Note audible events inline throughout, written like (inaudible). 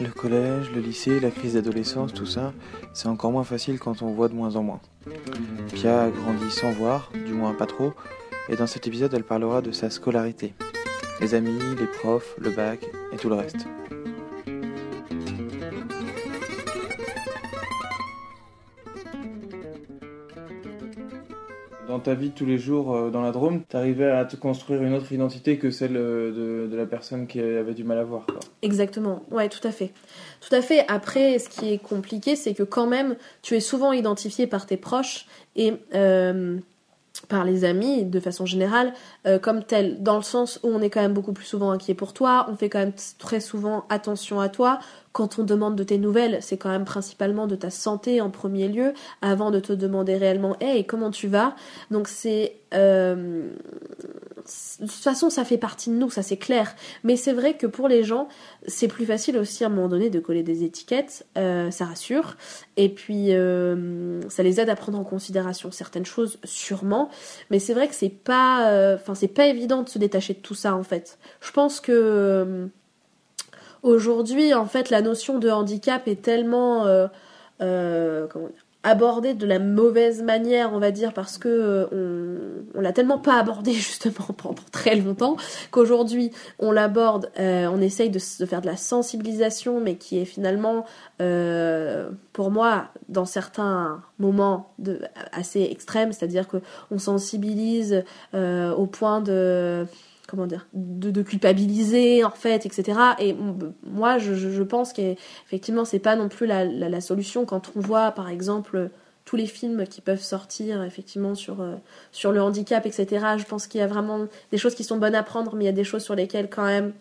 Le collège, le lycée, la crise d'adolescence, tout ça, c'est encore moins facile quand on voit de moins en moins. Pia a grandi sans voir, du moins pas trop, et dans cet épisode elle parlera de sa scolarité. Les amis, les profs, le bac et tout le reste. Dans ta vie tous les jours euh, dans la Drôme, t'arrivais à te construire une autre identité que celle euh, de, la personne qui avait du mal à voir. Exactement, ouais, tout à fait. Tout à fait. Après, ce qui est compliqué, c'est que quand même, tu es souvent identifié par tes proches et euh, par les amis, de façon générale, euh, comme tel, dans le sens où on est quand même beaucoup plus souvent inquiet pour toi, on fait quand même très souvent attention à toi, quand on demande de tes nouvelles, c'est quand même principalement de ta santé en premier lieu, avant de te demander réellement Hey, comment tu vas? Donc c'est. Euh, de toute façon, ça fait partie de nous, ça c'est clair. Mais c'est vrai que pour les gens, c'est plus facile aussi à un moment donné de coller des étiquettes, euh, ça rassure. Et puis, euh, ça les aide à prendre en considération certaines choses, sûrement. Mais c'est vrai que c'est pas. Enfin, c'est pas évident de se détacher de tout ça en fait. Je pense que Aujourd'hui, en fait, la notion de handicap est tellement euh, euh, abordée de la mauvaise manière, on va dire, parce que euh, on, l'a tellement pas abordée (laughs) justement pendant très longtemps qu'aujourd'hui on l'aborde, on essaye de, faire de la sensibilisation, mais qui est finalement, pour moi, dans certains moments de, assez extrêmes, c'est-à-dire que on sensibilise au point de comment dire, de, culpabiliser en fait, etc. Et moi, je, pense qu'effectivement, c'est pas non plus la, solution quand on voit, par exemple, tous les films qui peuvent sortir effectivement sur, euh, sur le handicap, etc. Je pense qu'il y a vraiment des choses qui sont bonnes à prendre, mais il y a des choses sur lesquelles quand même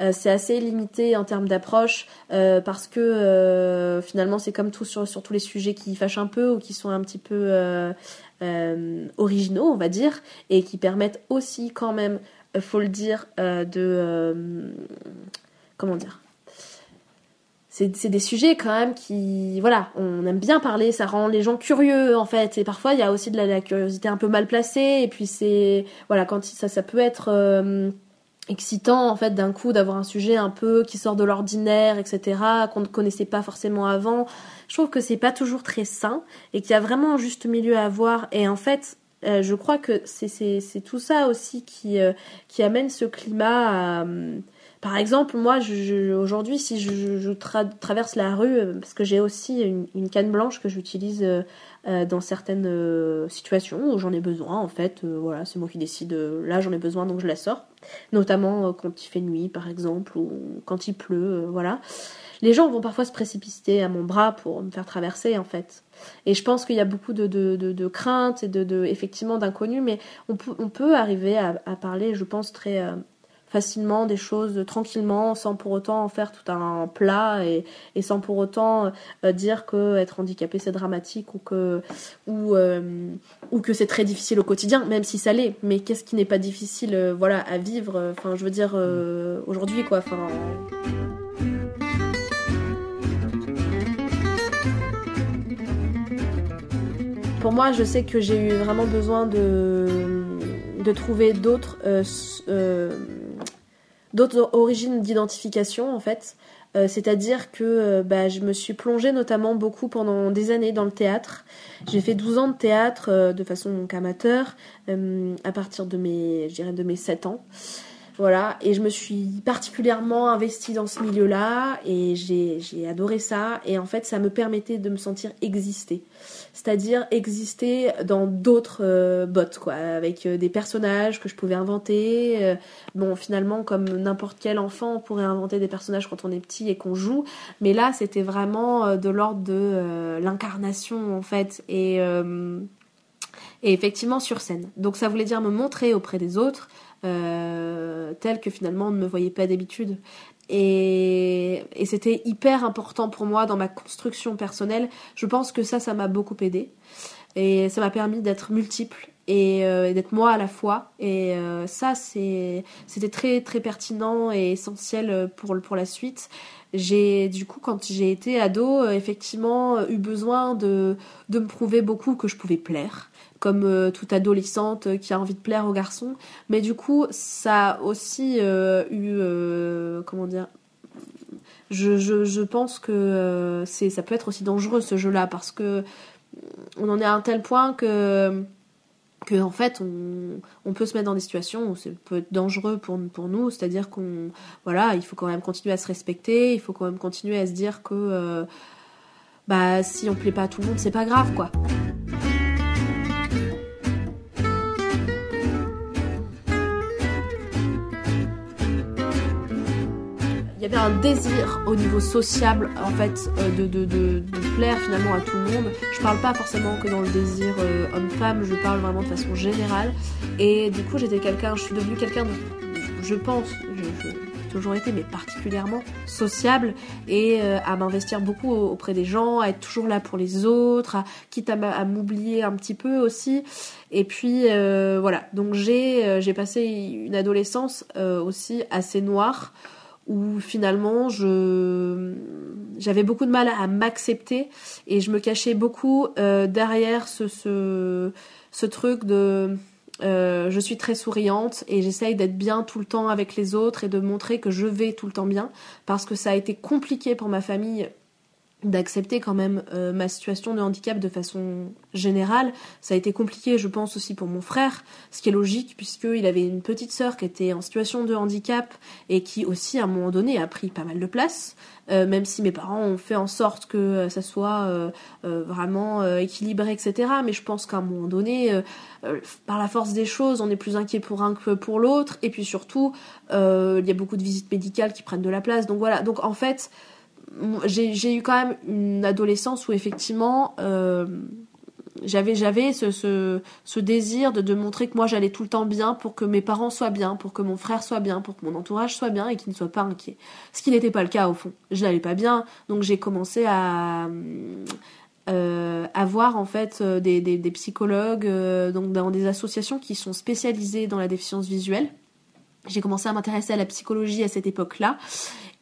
euh, c'est assez limité en termes d'approche euh, parce que finalement c'est comme tout sur, sur tous les sujets qui fâchent un peu ou qui sont un petit peu originaux on va dire et qui permettent aussi quand même faut le dire, euh, de... Euh, comment dire c'est des sujets quand même qui voilà on aime bien parler ça rend les gens curieux en fait. Et parfois il y a aussi de la, curiosité un peu mal placée. Et puis c'est voilà quand ça ça peut être excitant en fait d'un coup d'avoir un sujet un peu qui sort de l'ordinaire etc qu'on ne connaissait pas forcément avant. Je trouve que c'est pas toujours très sain et qu'il y a vraiment un juste milieu à avoir. Et en fait euh, je crois que c'est tout ça aussi qui, euh, amène ce climat à... Euh, par exemple, moi, aujourd'hui, si je, traverse la rue, parce que j'ai aussi une, canne blanche que j'utilise dans certaines situations où j'en ai besoin, en fait, voilà, c'est moi qui décide, là j'en ai besoin, donc je la sors. Notamment quand il fait nuit, par exemple, ou quand il pleut, voilà. Les gens vont parfois se précipiter à mon bras pour me faire traverser, en fait. Et je pense qu'il y a beaucoup de, de, de, craintes et de, effectivement d'inconnus, mais on peut, on peut arriver à, parler, je pense, très euh, facilement des choses tranquillement, sans pour autant en faire tout un plat et, et sans pour autant euh, dire que être handicapé c'est dramatique ou que, ou, euh, ou que c'est très difficile au quotidien, même si ça l'est. Mais qu'est-ce qui n'est pas difficile voilà, à vivre Enfin, je veux dire, aujourd'hui, quoi. Pour moi, je sais que j'ai eu vraiment besoin de, de trouver d'autres euh, euh, origines d'identification en fait. Euh, c'est-à-dire que bah, je me suis plongée notamment beaucoup pendant des années dans le théâtre. J'ai fait 12 ans de théâtre de façon amateur à partir de mes, de mes 7 ans. Voilà, et je me suis particulièrement investie dans ce milieu-là et j'ai adoré ça. Et en fait, ça me permettait de me sentir exister. C'est-à-dire exister dans d'autres euh, bottes, quoi, avec euh, des personnages que je pouvais inventer. Euh, bon, finalement, comme n'importe quel enfant, on pourrait inventer des personnages quand on est petit et qu'on joue. Mais là, c'était vraiment de l'ordre de l'incarnation, en fait. Et, et effectivement, sur scène. Donc ça voulait dire me montrer auprès des autres tel que finalement on ne me voyait pas d'habitude. Et, et c'était hyper important pour moi dans ma construction personnelle. Je pense que ça, ça m'a beaucoup aidé. Et ça m'a permis d'être multiple et, euh, d'être moi à la fois. Et euh, ça, c'était très très pertinent et essentiel pour, pour la suite. J'ai du coup, quand j'ai été ado, effectivement, eu besoin de, de me prouver beaucoup que je pouvais plaire comme euh, toute adolescente euh, qui a envie de plaire aux garçons. Mais du coup, ça a aussi euh, eu, comment dire, je, je, je pense que c'est ça peut être aussi dangereux ce jeu-là parce que on en est à un tel point que que en fait on, on, peut se mettre dans des situations où ça peut être dangereux pour, pour nous, c'est-à-dire qu'on voilà, il faut quand même continuer à se respecter, il faut quand même continuer à se dire que bah si on plaît pas à tout le monde, c'est pas grave quoi. Il y avait un désir au niveau sociable en fait euh, de, de, de, plaire finalement à tout le monde. Je parle pas forcément que dans le désir euh, homme-femme, je parle vraiment de façon générale. Et du coup j'étais quelqu'un, je suis devenue quelqu'un, je pense, je, toujours été, mais particulièrement sociable et euh, à m'investir beaucoup auprès des gens, à être toujours là pour les autres, à, quitte à, m'oublier un petit peu aussi. Et puis voilà, donc j'ai j'ai passé une adolescence aussi assez noire où finalement je j'avais beaucoup de mal à m'accepter et je me cachais beaucoup euh, derrière ce, ce, ce truc de euh, je suis très souriante et j'essaye d'être bien tout le temps avec les autres et de montrer que je vais tout le temps bien parce que ça a été compliqué pour ma famille d'accepter quand même euh, ma situation de handicap de façon générale. Ça a été compliqué, je pense, aussi pour mon frère, ce qui est logique puisqu'il avait une petite sœur qui était en situation de handicap et qui aussi, à un moment donné, a pris pas mal de place, euh, même si mes parents ont fait en sorte que euh, ça soit vraiment équilibré, etc. Mais je pense qu'à un moment donné, par la force des choses, on est plus inquiet pour un que pour l'autre. Et puis surtout, il y a beaucoup de visites médicales qui prennent de la place. Donc voilà, donc en fait j'ai eu quand même une adolescence où effectivement euh, j'avais ce, désir de, montrer que moi j'allais tout le temps bien pour que mes parents soient bien, pour que mon frère soit bien, pour que mon entourage soit bien et qu'il ne soit pas inquiet. Ce qui n'était pas le cas au fond. Je n'allais pas bien, donc j'ai commencé à euh, avoir en fait euh, des, psychologues donc dans des associations qui sont spécialisées dans la déficience visuelle. J'ai commencé à m'intéresser à la psychologie à cette époque-là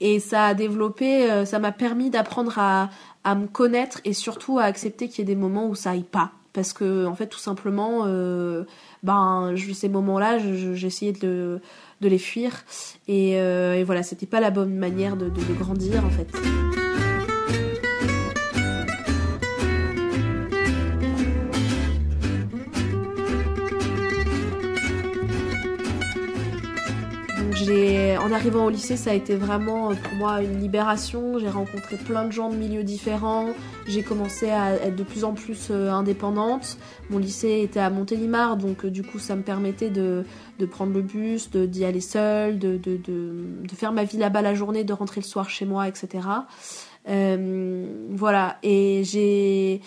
et ça a développé, euh, ça m'a permis d'apprendre à, à me connaître et surtout à accepter qu'il y ait des moments où ça aille pas. Parce que, en fait, tout simplement, euh, ben, ces moments-là, j'essayais de, de les fuir. Et, euh, et voilà, c'était pas la bonne manière de, de, grandir, en fait. En arrivant au lycée, ça a été vraiment euh, pour moi une libération. J'ai rencontré plein de gens de milieux différents. J'ai commencé à être de plus en plus euh, indépendante. Mon lycée était à Montélimar, donc euh, du coup, ça me permettait de, prendre le bus, d'y aller seule, de, faire ma vie là-bas la journée, de rentrer le soir chez moi, etc. voilà, et j'ai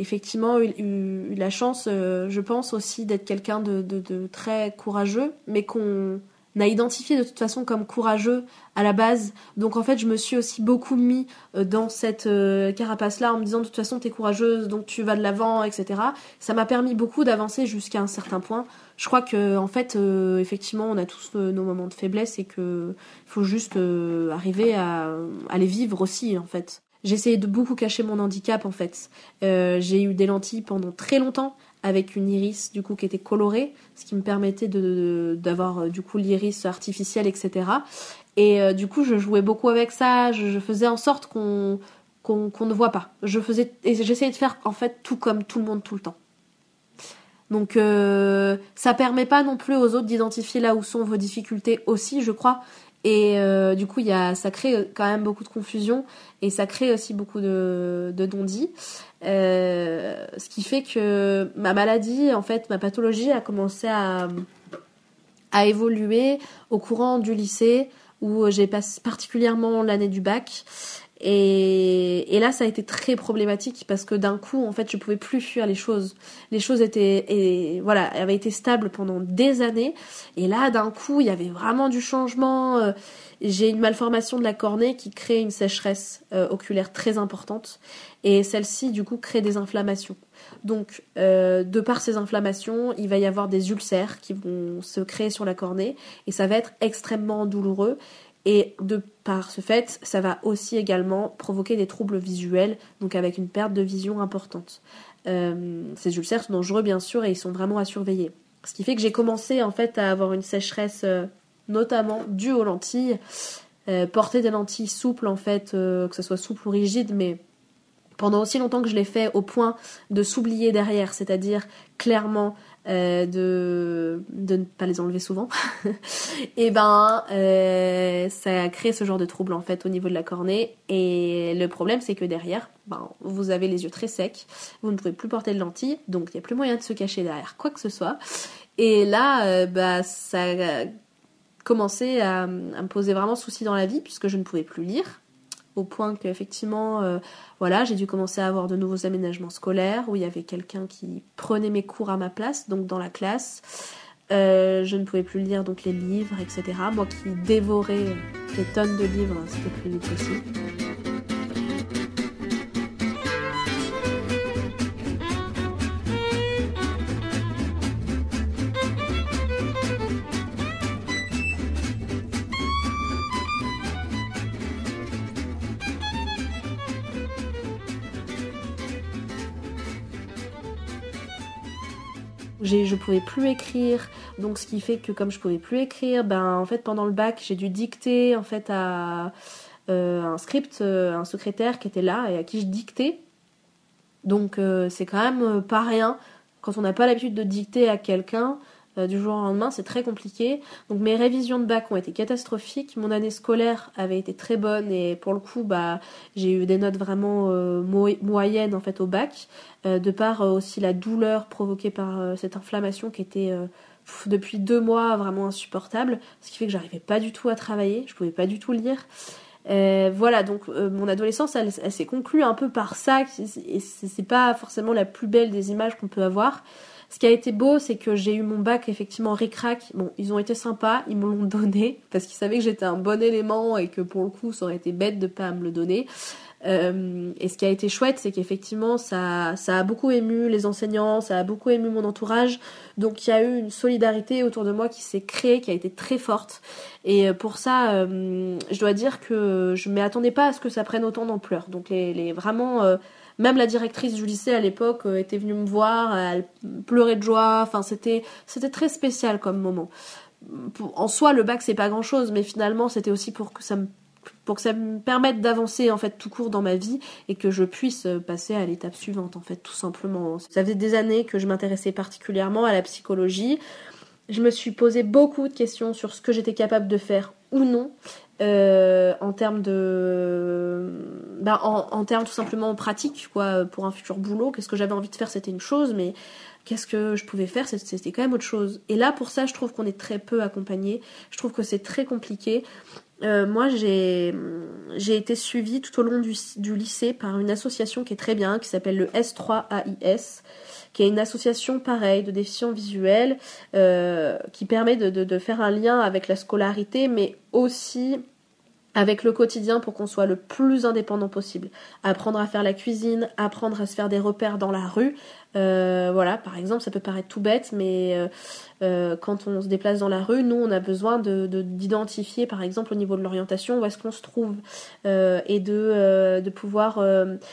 effectivement eu, la chance, je pense aussi, d'être quelqu'un de, très courageux, mais qu'on a identifié de toute façon comme courageux à la base. Donc en fait, je me suis aussi beaucoup mis euh, dans cette euh, carapace-là en me disant de toute façon, t'es courageuse, donc tu vas de l'avant, etc. Ça m'a permis beaucoup d'avancer jusqu'à un certain point. Je crois que en fait, euh, effectivement, on a tous nos moments de faiblesse et que faut juste arriver à, à les vivre aussi, en fait. Essayé de beaucoup cacher mon handicap en fait. j'ai eu des lentilles pendant très longtemps avec une iris du coup qui était colorée, ce qui me permettait de d'avoir euh, du coup l'iris artificiel, etc. Et euh, du coup, je jouais beaucoup avec ça. Je, faisais en sorte qu'on qu'on ne voit pas. Je faisais et j'essayais de faire en fait tout comme tout le monde tout le temps. Donc euh, ça permet pas non plus aux autres d'identifier là où sont vos difficultés aussi, je crois. Et euh, du coup, y a, ça crée quand même beaucoup de confusion et ça crée aussi beaucoup de, de non-dits. Euh, ce qui fait que ma maladie, en fait, ma pathologie a commencé à, à évoluer au courant du lycée où j'ai passé particulièrement l'année du bac et, et, là, ça a été très problématique parce que d'un coup, en fait, je pouvais plus fuir les choses. Les choses étaient, et voilà, avaient été stables pendant des années. Et là, d'un coup, il y avait vraiment du changement. Euh, j'ai une malformation de la cornée qui crée une sécheresse euh, oculaire très importante. Et celle-ci, du coup, crée des inflammations. Donc, euh, de par ces inflammations, il va y avoir des ulcères qui vont se créer sur la cornée. Et ça va être extrêmement douloureux. Et de par ce fait, ça va aussi également provoquer des troubles visuels, donc avec une perte de vision importante. Euh, ces ulcères sont dangereux bien sûr et ils sont vraiment à surveiller. Ce qui fait que j'ai commencé en fait à avoir une sécheresse euh, notamment due aux lentilles porter des lentilles souples en fait, que ce soit souple ou rigide, mais pendant aussi longtemps que je l'ai fait au point de s'oublier derrière, c'est-à-dire clairement euh, de, de ne pas les enlever souvent, (laughs) et ben euh, ça a créé ce genre de trouble en fait au niveau de la cornée. Et le problème c'est que derrière, ben, vous avez les yeux très secs, vous ne pouvez plus porter de lentilles, donc il n'y a plus moyen de se cacher derrière quoi que ce soit. Et là, euh, bah, ça a commencé à, à me poser vraiment souci dans la vie puisque je ne pouvais plus lire au point qu'effectivement, euh, voilà, j'ai dû commencer à avoir de nouveaux aménagements scolaires où il y avait quelqu'un qui prenait mes cours à ma place, donc dans la classe. Euh, je ne pouvais plus lire donc les livres, etc. Moi qui dévorais des tonnes de livres, c'était plus possible. Pouvais plus écrire, donc ce qui fait que comme je pouvais plus écrire, ben en fait pendant le bac j'ai dû dicter en fait à euh, un script, euh, un secrétaire qui était là et à qui je dictais. Donc euh, c'est quand même pas rien quand on n'a pas l'habitude de dicter à quelqu'un. Euh, du jour au lendemain, c'est très compliqué. Donc mes révisions de bac ont été catastrophiques. Mon année scolaire avait été très bonne et pour le coup, bah, j'ai eu des notes vraiment euh, moyennes en fait au bac, euh, de par aussi la douleur provoquée par cette inflammation qui était depuis deux mois vraiment insupportable, ce qui fait que j'arrivais pas du tout à travailler, je pouvais pas du tout lire. voilà, donc mon adolescence, elle, s'est conclue un peu par ça, et c'est pas forcément la plus belle des images qu'on peut avoir. Ce qui a été beau, c'est que j'ai eu mon bac effectivement ric-rac. Bon, ils ont été sympas, ils me l'ont (laughs) donné parce qu'ils savaient que j'étais un bon élément et que pour le coup, ça aurait été bête de pas me le donner. Euh, et ce qui a été chouette, c'est qu'effectivement, ça, ça a beaucoup ému les enseignants, ça a beaucoup ému mon entourage. Donc il y a eu une solidarité autour de moi qui s'est créée, qui a été très forte. Et euh, pour ça, euh, je dois dire que je ne m'attendais pas à ce que ça prenne autant d'ampleur. Donc les, les vraiment même la directrice du lycée à l'époque euh, était venue me voir, elle pleurait de joie. Enfin, c'était très spécial comme moment. En soi, le bac c'est pas grand chose, mais finalement c'était aussi pour que ça me pour que ça me permette d'avancer en fait tout court dans ma vie et que je puisse euh, passer à l'étape suivante en fait tout simplement. Ça faisait des années que je m'intéressais particulièrement à la psychologie. Je me suis posé beaucoup de questions sur ce que j'étais capable de faire ou non euh, en termes de bah, en, termes tout simplement pratique quoi pour un futur boulot qu'est-ce que j'avais envie de faire c'était une chose mais qu'est-ce que je pouvais faire c'était quand même autre chose. Et là pour ça je trouve qu'on est très peu accompagné je trouve que c'est très compliqué. Euh, moi j'ai été suivie tout au long du, lycée par une association qui est très bien qui s'appelle le S3AIS qui est une association pareille de déficients visuels euh, qui permet de, de, faire un lien avec la scolarité, mais aussi avec le quotidien pour qu'on soit le plus indépendant possible. Apprendre à faire la cuisine, apprendre à se faire des repères dans la rue, euh, voilà, par exemple, ça peut paraître tout bête, mais euh, euh, quand on se déplace dans la rue, nous, on a besoin de d'identifier, par exemple, au niveau de l'orientation, où est-ce qu'on se trouve, et de, de pouvoir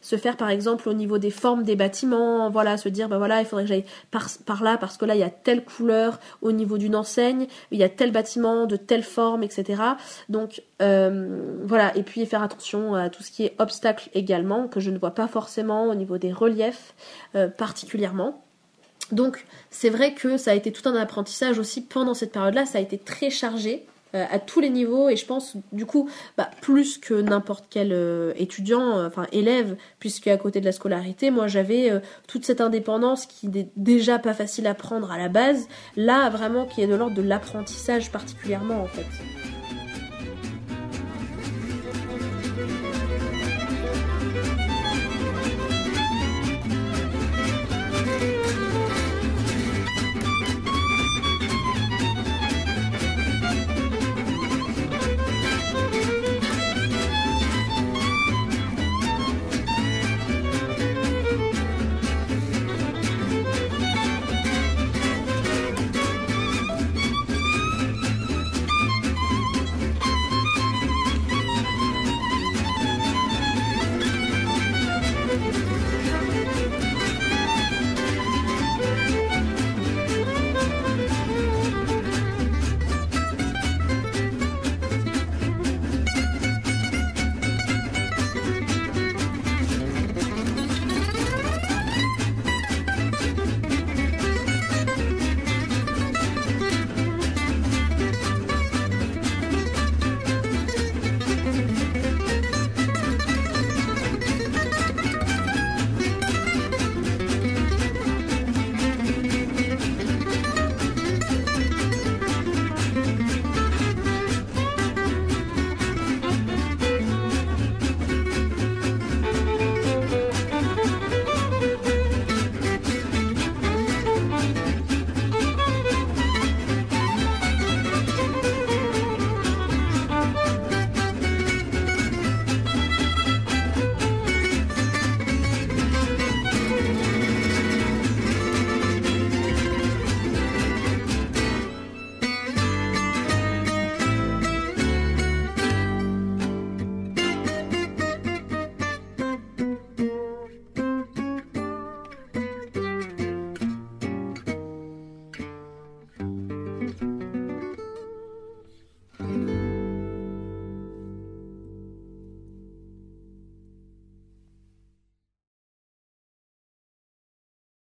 se faire, par exemple, au niveau des formes des bâtiments, voilà, se dire, ben voilà, il faudrait que j'aille par, par là, parce que là, il y a telle couleur au niveau d'une enseigne, il y a tel bâtiment de telle forme, etc. Donc, voilà, et puis faire attention à tout ce qui est obstacle également, que je ne vois pas forcément au niveau des reliefs, particulièrement particulièrement. Donc c'est vrai que ça a été tout un apprentissage aussi pendant cette période-là, ça a été très chargé euh, à tous les niveaux. Et je pense du coup bah, plus que n'importe quel euh, étudiant, euh, enfin élève, puisque à côté de la scolarité, moi j'avais toute cette indépendance qui n'est déjà pas facile à prendre à la base, là vraiment qui est de l'ordre de l'apprentissage particulièrement en fait.